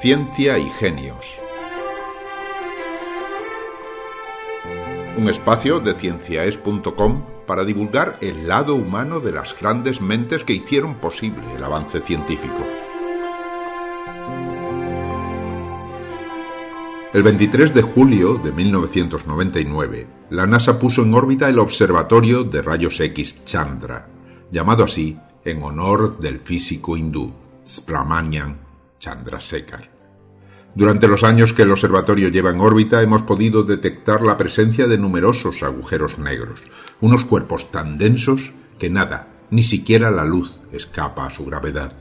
Ciencia y Genios. Un espacio de cienciaes.com para divulgar el lado humano de las grandes mentes que hicieron posible el avance científico. El 23 de julio de 1999, la NASA puso en órbita el Observatorio de Rayos X Chandra, llamado así en honor del físico hindú Spramanian Chandrasekhar. Durante los años que el observatorio lleva en órbita hemos podido detectar la presencia de numerosos agujeros negros, unos cuerpos tan densos que nada, ni siquiera la luz, escapa a su gravedad.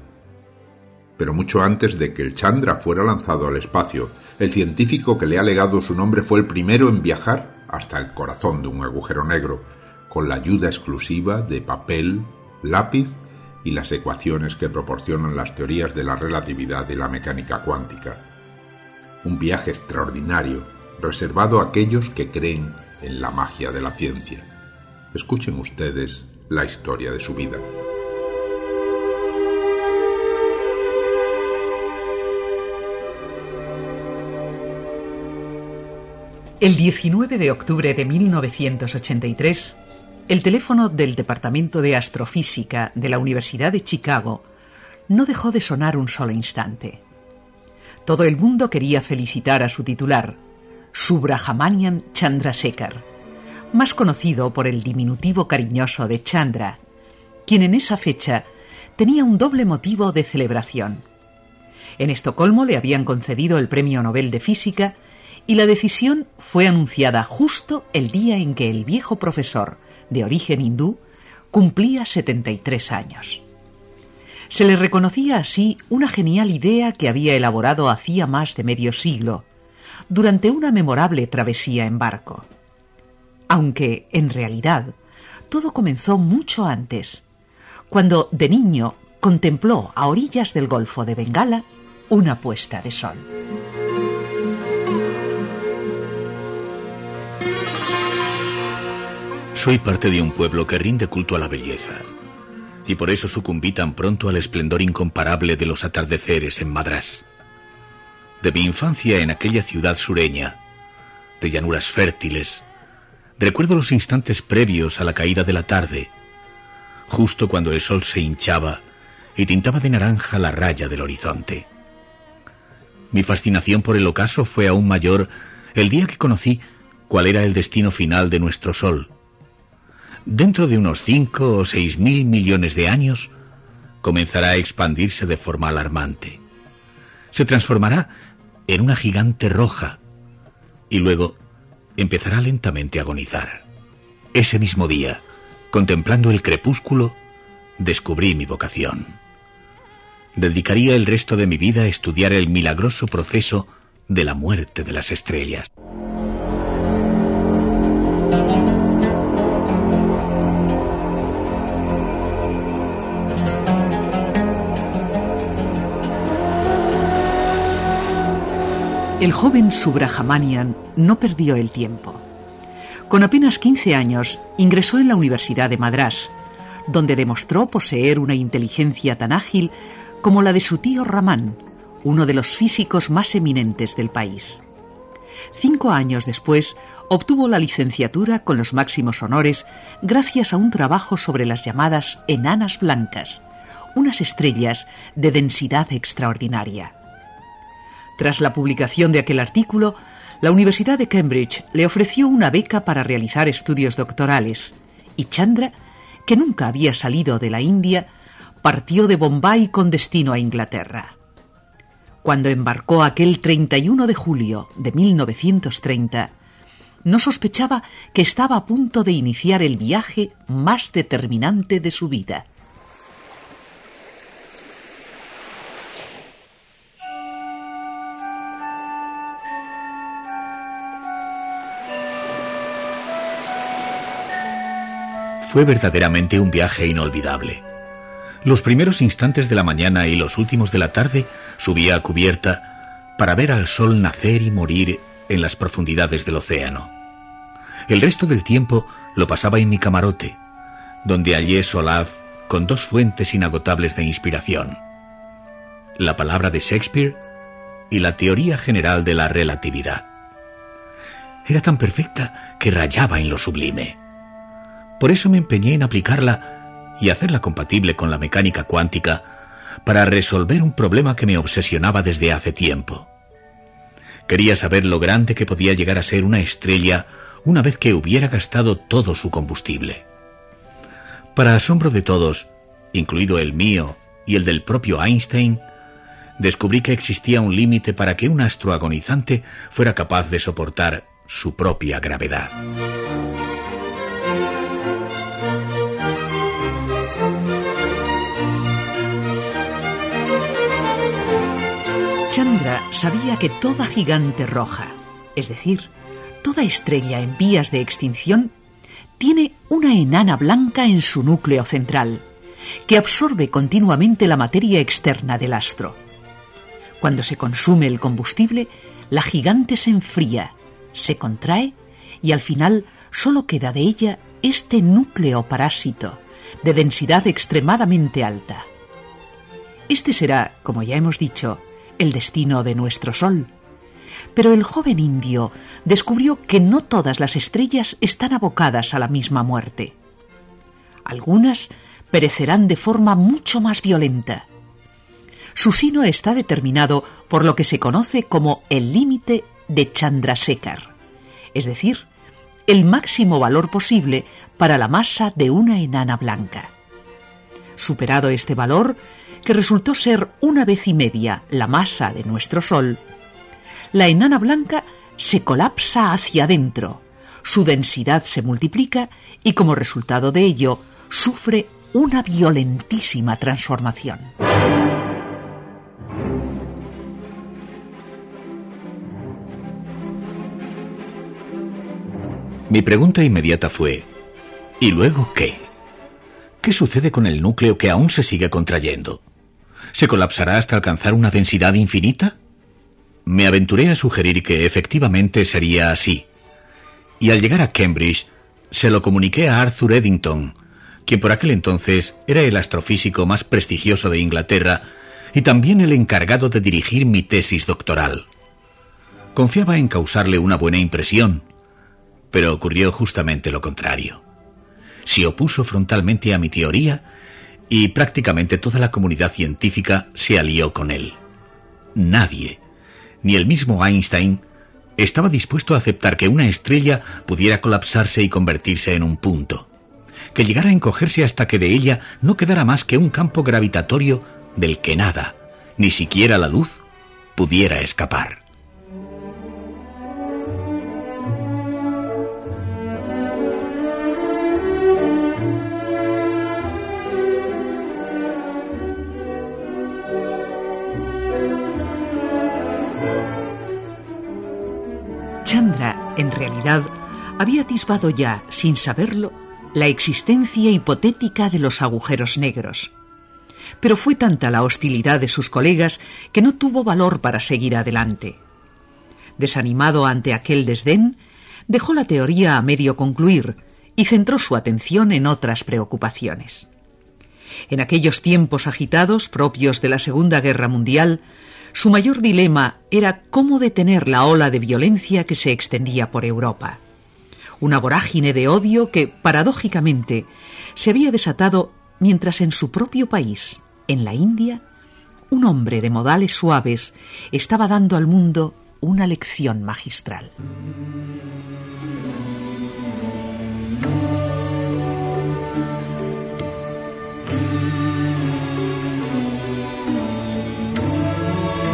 Pero mucho antes de que el Chandra fuera lanzado al espacio, el científico que le ha legado su nombre fue el primero en viajar hasta el corazón de un agujero negro, con la ayuda exclusiva de papel, lápiz y las ecuaciones que proporcionan las teorías de la relatividad y la mecánica cuántica. Un viaje extraordinario, reservado a aquellos que creen en la magia de la ciencia. Escuchen ustedes la historia de su vida. El 19 de octubre de 1983, el teléfono del Departamento de Astrofísica de la Universidad de Chicago no dejó de sonar un solo instante. Todo el mundo quería felicitar a su titular, Subrahmanian Chandrasekhar, más conocido por el diminutivo cariñoso de Chandra, quien en esa fecha tenía un doble motivo de celebración. En Estocolmo le habían concedido el Premio Nobel de Física y la decisión fue anunciada justo el día en que el viejo profesor, de origen hindú, cumplía 73 años. Se le reconocía así una genial idea que había elaborado hacía más de medio siglo, durante una memorable travesía en barco. Aunque, en realidad, todo comenzó mucho antes, cuando de niño contempló a orillas del Golfo de Bengala una puesta de sol. Soy parte de un pueblo que rinde culto a la belleza, y por eso sucumbí tan pronto al esplendor incomparable de los atardeceres en Madrás. De mi infancia en aquella ciudad sureña, de llanuras fértiles, recuerdo los instantes previos a la caída de la tarde, justo cuando el sol se hinchaba y tintaba de naranja la raya del horizonte. Mi fascinación por el ocaso fue aún mayor el día que conocí cuál era el destino final de nuestro sol dentro de unos cinco o seis mil millones de años, comenzará a expandirse de forma alarmante. Se transformará en una gigante roja y luego empezará lentamente a agonizar. Ese mismo día, contemplando el crepúsculo, descubrí mi vocación. Dedicaría el resto de mi vida a estudiar el milagroso proceso de la muerte de las estrellas. El joven Subrahmanian no perdió el tiempo. Con apenas 15 años ingresó en la Universidad de Madrás, donde demostró poseer una inteligencia tan ágil como la de su tío Raman, uno de los físicos más eminentes del país. Cinco años después obtuvo la licenciatura con los máximos honores gracias a un trabajo sobre las llamadas enanas blancas, unas estrellas de densidad extraordinaria. Tras la publicación de aquel artículo, la Universidad de Cambridge le ofreció una beca para realizar estudios doctorales y Chandra, que nunca había salido de la India, partió de Bombay con destino a Inglaterra. Cuando embarcó aquel 31 de julio de 1930, no sospechaba que estaba a punto de iniciar el viaje más determinante de su vida. Fue verdaderamente un viaje inolvidable. Los primeros instantes de la mañana y los últimos de la tarde subía a cubierta para ver al sol nacer y morir en las profundidades del océano. El resto del tiempo lo pasaba en mi camarote, donde hallé solaz con dos fuentes inagotables de inspiración. La palabra de Shakespeare y la teoría general de la relatividad. Era tan perfecta que rayaba en lo sublime. Por eso me empeñé en aplicarla y hacerla compatible con la mecánica cuántica para resolver un problema que me obsesionaba desde hace tiempo. Quería saber lo grande que podía llegar a ser una estrella una vez que hubiera gastado todo su combustible. Para asombro de todos, incluido el mío y el del propio Einstein, descubrí que existía un límite para que un astro agonizante fuera capaz de soportar su propia gravedad. Chandra sabía que toda gigante roja, es decir, toda estrella en vías de extinción, tiene una enana blanca en su núcleo central, que absorbe continuamente la materia externa del astro. Cuando se consume el combustible, la gigante se enfría, se contrae y al final solo queda de ella este núcleo parásito, de densidad extremadamente alta. Este será, como ya hemos dicho, el destino de nuestro Sol. Pero el joven indio descubrió que no todas las estrellas están abocadas a la misma muerte. Algunas perecerán de forma mucho más violenta. Su sino está determinado por lo que se conoce como el límite de Chandrasekhar, es decir, el máximo valor posible para la masa de una enana blanca. Superado este valor, que resultó ser una vez y media la masa de nuestro Sol, la enana blanca se colapsa hacia adentro, su densidad se multiplica y como resultado de ello sufre una violentísima transformación. Mi pregunta inmediata fue, ¿y luego qué? ¿Qué sucede con el núcleo que aún se sigue contrayendo? ¿Se colapsará hasta alcanzar una densidad infinita? Me aventuré a sugerir que efectivamente sería así. Y al llegar a Cambridge, se lo comuniqué a Arthur Eddington, quien por aquel entonces era el astrofísico más prestigioso de Inglaterra y también el encargado de dirigir mi tesis doctoral. Confiaba en causarle una buena impresión, pero ocurrió justamente lo contrario. Se opuso frontalmente a mi teoría y prácticamente toda la comunidad científica se alió con él. Nadie, ni el mismo Einstein, estaba dispuesto a aceptar que una estrella pudiera colapsarse y convertirse en un punto, que llegara a encogerse hasta que de ella no quedara más que un campo gravitatorio del que nada, ni siquiera la luz, pudiera escapar. En realidad, había atisbado ya, sin saberlo, la existencia hipotética de los agujeros negros. Pero fue tanta la hostilidad de sus colegas que no tuvo valor para seguir adelante. Desanimado ante aquel desdén, dejó la teoría a medio concluir y centró su atención en otras preocupaciones. En aquellos tiempos agitados propios de la Segunda Guerra Mundial, su mayor dilema era cómo detener la ola de violencia que se extendía por Europa. Una vorágine de odio que, paradójicamente, se había desatado mientras en su propio país, en la India, un hombre de modales suaves estaba dando al mundo una lección magistral.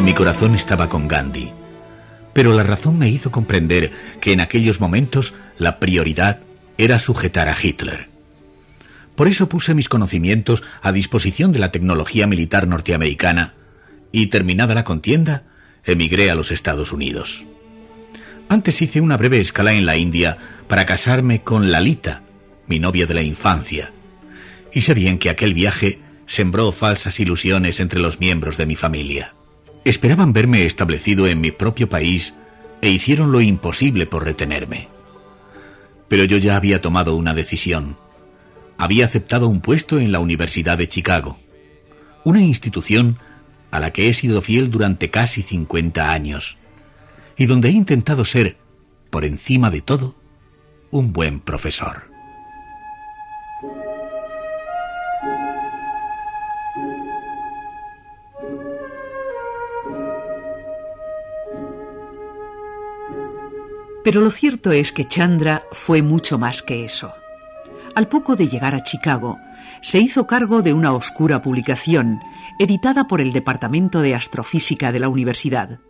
Mi corazón estaba con Gandhi, pero la razón me hizo comprender que en aquellos momentos la prioridad era sujetar a Hitler. Por eso puse mis conocimientos a disposición de la tecnología militar norteamericana y, terminada la contienda, emigré a los Estados Unidos. Antes hice una breve escala en la India para casarme con Lalita, mi novia de la infancia, y sé bien que aquel viaje sembró falsas ilusiones entre los miembros de mi familia. Esperaban verme establecido en mi propio país e hicieron lo imposible por retenerme. Pero yo ya había tomado una decisión. Había aceptado un puesto en la Universidad de Chicago, una institución a la que he sido fiel durante casi 50 años y donde he intentado ser, por encima de todo, un buen profesor. Pero lo cierto es que Chandra fue mucho más que eso. Al poco de llegar a Chicago, se hizo cargo de una oscura publicación editada por el Departamento de Astrofísica de la Universidad.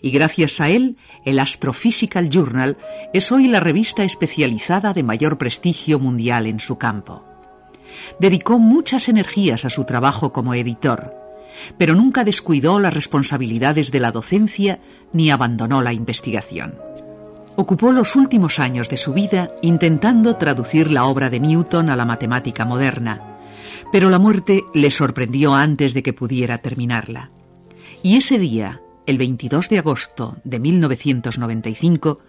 Y gracias a él, el Astrophysical Journal es hoy la revista especializada de mayor prestigio mundial en su campo. Dedicó muchas energías a su trabajo como editor, pero nunca descuidó las responsabilidades de la docencia ni abandonó la investigación. Ocupó los últimos años de su vida intentando traducir la obra de Newton a la matemática moderna, pero la muerte le sorprendió antes de que pudiera terminarla. Y ese día, el 22 de agosto de 1995,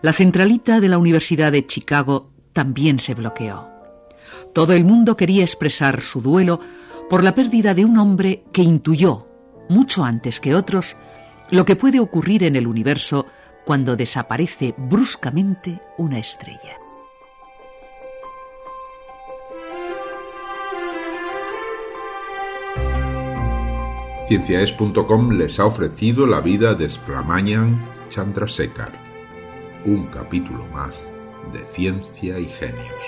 la centralita de la Universidad de Chicago también se bloqueó. Todo el mundo quería expresar su duelo por la pérdida de un hombre que intuyó, mucho antes que otros, lo que puede ocurrir en el universo cuando desaparece bruscamente una estrella. Cienciaes.com les ha ofrecido la vida de Spramayan Chandrasekhar, un capítulo más de Ciencia y Genios.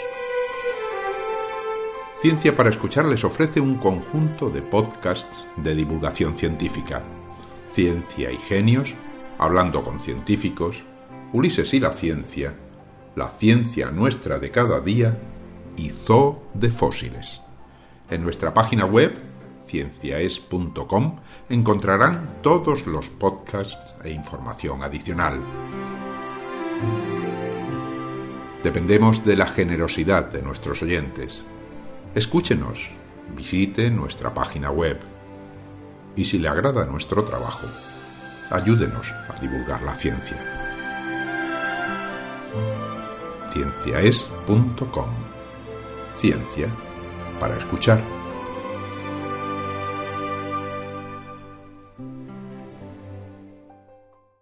Ciencia para Escuchar les ofrece un conjunto de podcasts de divulgación científica. Ciencia y Genios hablando con científicos, Ulises y la ciencia, la ciencia nuestra de cada día y Zoo de fósiles. En nuestra página web, cienciaes.com, encontrarán todos los podcasts e información adicional. Dependemos de la generosidad de nuestros oyentes. Escúchenos, visite nuestra página web y si le agrada nuestro trabajo, ayúdenos a divulgar la ciencia. cienciaes.com Ciencia para escuchar.